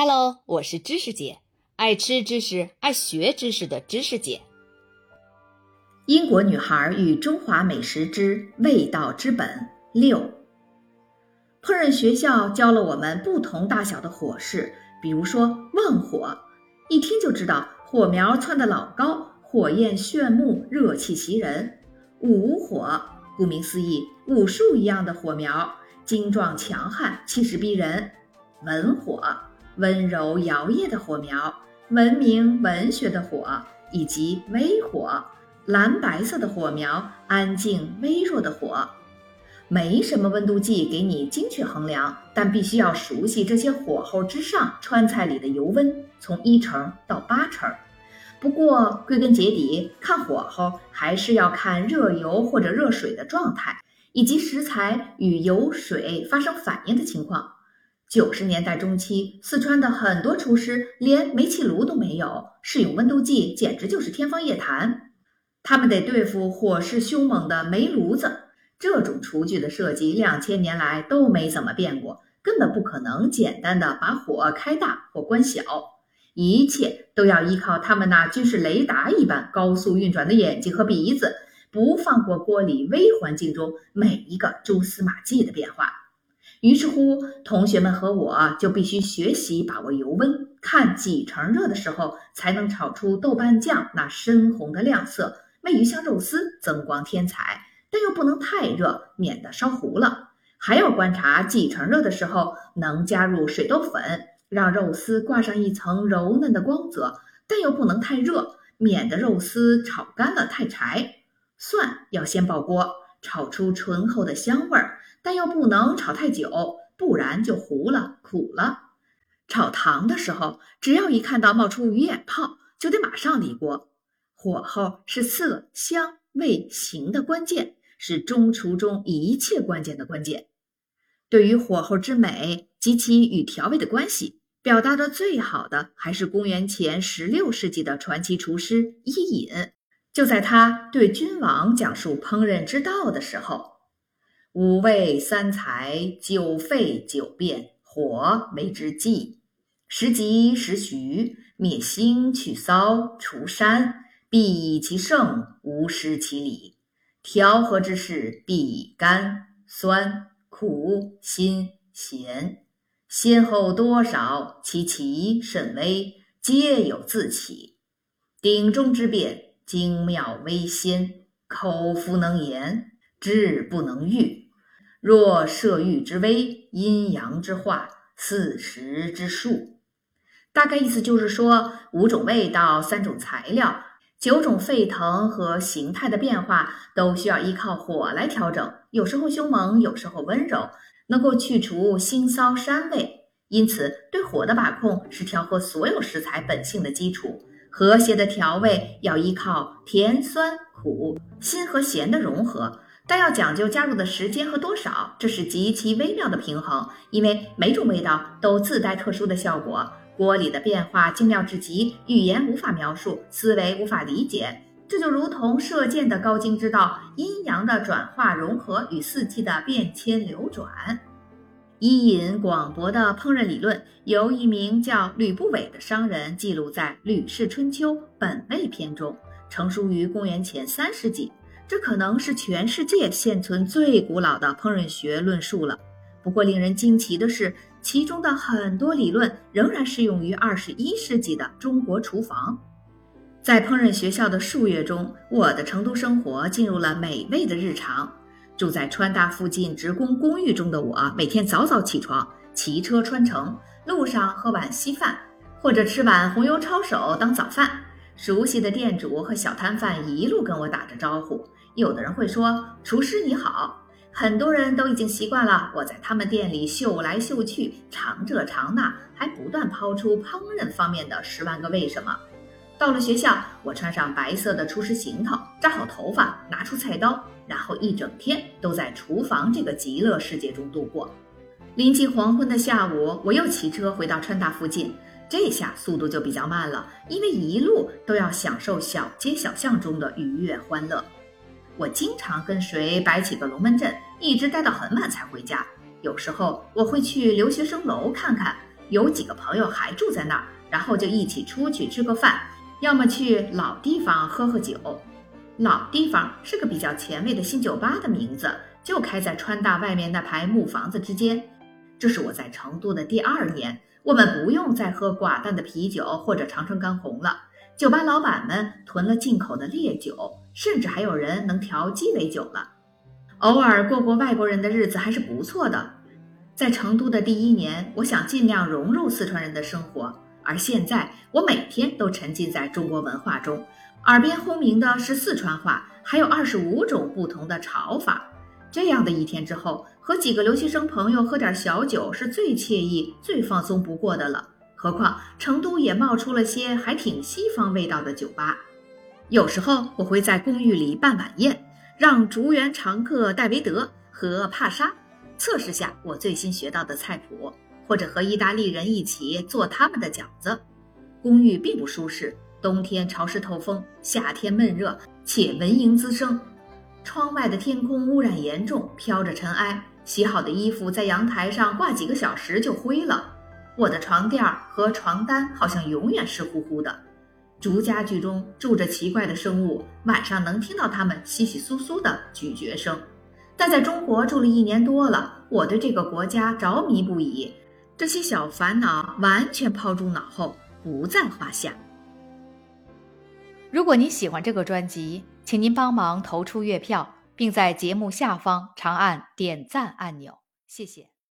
Hello，我是知识姐，爱吃知识、爱学知识的知识姐。英国女孩与中华美食之味道之本六。烹饪学校教了我们不同大小的火势，比如说旺火，一听就知道火苗窜得老高，火焰炫目，热气袭人；武火，顾名思义，武术一样的火苗，精壮强悍，气势逼人；文火。温柔摇曳的火苗，文明文学的火，以及微火，蓝白色的火苗，安静微弱的火。没什么温度计给你精确衡量，但必须要熟悉这些火候之上川菜里的油温，从一成到八成。不过归根结底，看火候还是要看热油或者热水的状态，以及食材与油水发生反应的情况。九十年代中期，四川的很多厨师连煤气炉都没有，试用温度计简直就是天方夜谭。他们得对付火势凶猛的煤炉子，这种厨具的设计两千年来都没怎么变过，根本不可能简单的把火开大或关小，一切都要依靠他们那军事雷达一般高速运转的眼睛和鼻子，不放过锅里微环境中每一个蛛丝马迹的变化。于是乎，同学们和我就必须学习把握油温，看几成热的时候才能炒出豆瓣酱那深红的亮色，为鱼香肉丝增光添彩，但又不能太热，免得烧糊了。还要观察几成热的时候，能加入水豆粉，让肉丝挂上一层柔嫩的光泽，但又不能太热，免得肉丝炒干了太柴。蒜要先爆锅，炒出醇厚的香味儿。但又不能炒太久，不然就糊了、苦了。炒糖的时候，只要一看到冒出鱼眼泡，就得马上离锅。火候是色、香、味、形的关键，是中厨中一切关键的关键。对于火候之美及其与调味的关系，表达的最好的还是公元前十六世纪的传奇厨师伊尹。就在他对君王讲述烹饪之道的时候。五味三才，九沸九变，火为之计。时急时徐，灭腥去骚，除膻，必以其盛，无失其理。调和之事，必以甘、酸、苦、辛、咸，先后多少，其奇甚微，皆有自起。鼎中之变，精妙微鲜，口服能言，志不能喻。若摄欲之微，阴阳之化，四时之数，大概意思就是说，五种味道、三种材料、九种沸腾和形态的变化，都需要依靠火来调整。有时候凶猛，有时候温柔，能够去除腥臊膻味。因此，对火的把控是调和所有食材本性的基础。和谐的调味要依靠甜、酸、苦、辛和咸的融合。但要讲究加入的时间和多少，这是极其微妙的平衡，因为每种味道都自带特殊的效果。锅里的变化精妙至极，语言无法描述，思维无法理解。这就如同射箭的高精之道，阴阳的转化融合与四季的变迁流转。伊尹广博的烹饪理论，由一名叫吕不韦的商人记录在《吕氏春秋·本味篇》中，成书于公元前三世纪。这可能是全世界现存最古老的烹饪学论述了。不过，令人惊奇的是，其中的很多理论仍然适用于二十一世纪的中国厨房。在烹饪学校的数月中，我的成都生活进入了美味的日常。住在川大附近职工公寓中的我，每天早早起床，骑车穿城，路上喝碗稀饭，或者吃碗红油抄手当早饭。熟悉的店主和小摊贩一路跟我打着招呼。有的人会说：“厨师你好。”很多人都已经习惯了我在他们店里嗅来嗅去，尝这尝那，还不断抛出烹饪方面的十万个为什么。到了学校，我穿上白色的厨师行头，扎好头发，拿出菜刀，然后一整天都在厨房这个极乐世界中度过。临近黄昏的下午，我又骑车回到川大附近，这下速度就比较慢了，因为一路都要享受小街小巷中的愉悦欢乐。我经常跟谁摆起个龙门阵，一直待到很晚才回家。有时候我会去留学生楼看看，有几个朋友还住在那儿，然后就一起出去吃个饭，要么去老地方喝喝酒。老地方是个比较前卫的新酒吧的名字，就开在川大外面那排木房子之间。这是我在成都的第二年，我们不用再喝寡淡的啤酒或者长城干红了。酒吧老板们囤了进口的烈酒，甚至还有人能调鸡尾酒了。偶尔过过外国人的日子还是不错的。在成都的第一年，我想尽量融入四川人的生活，而现在我每天都沉浸在中国文化中。耳边轰鸣的是四川话，还有二十五种不同的炒法。这样的一天之后，和几个留学生朋友喝点小酒是最惬意、最放松不过的了。何况成都也冒出了些还挺西方味道的酒吧。有时候我会在公寓里办晚宴，让竹园常客戴维德和帕莎测试下我最新学到的菜谱，或者和意大利人一起做他们的饺子。公寓并不舒适。冬天潮湿透风，夏天闷热且蚊蝇滋生。窗外的天空污染严重，飘着尘埃。洗好的衣服在阳台上挂几个小时就灰了。我的床垫和床单好像永远湿乎乎的。竹家具中住着奇怪的生物，晚上能听到它们窸窸窣窣的咀嚼声。但在中国住了一年多了，我对这个国家着迷不已，这些小烦恼完全抛诸脑后，不在话下。如果您喜欢这个专辑，请您帮忙投出月票，并在节目下方长按点赞按钮，谢谢。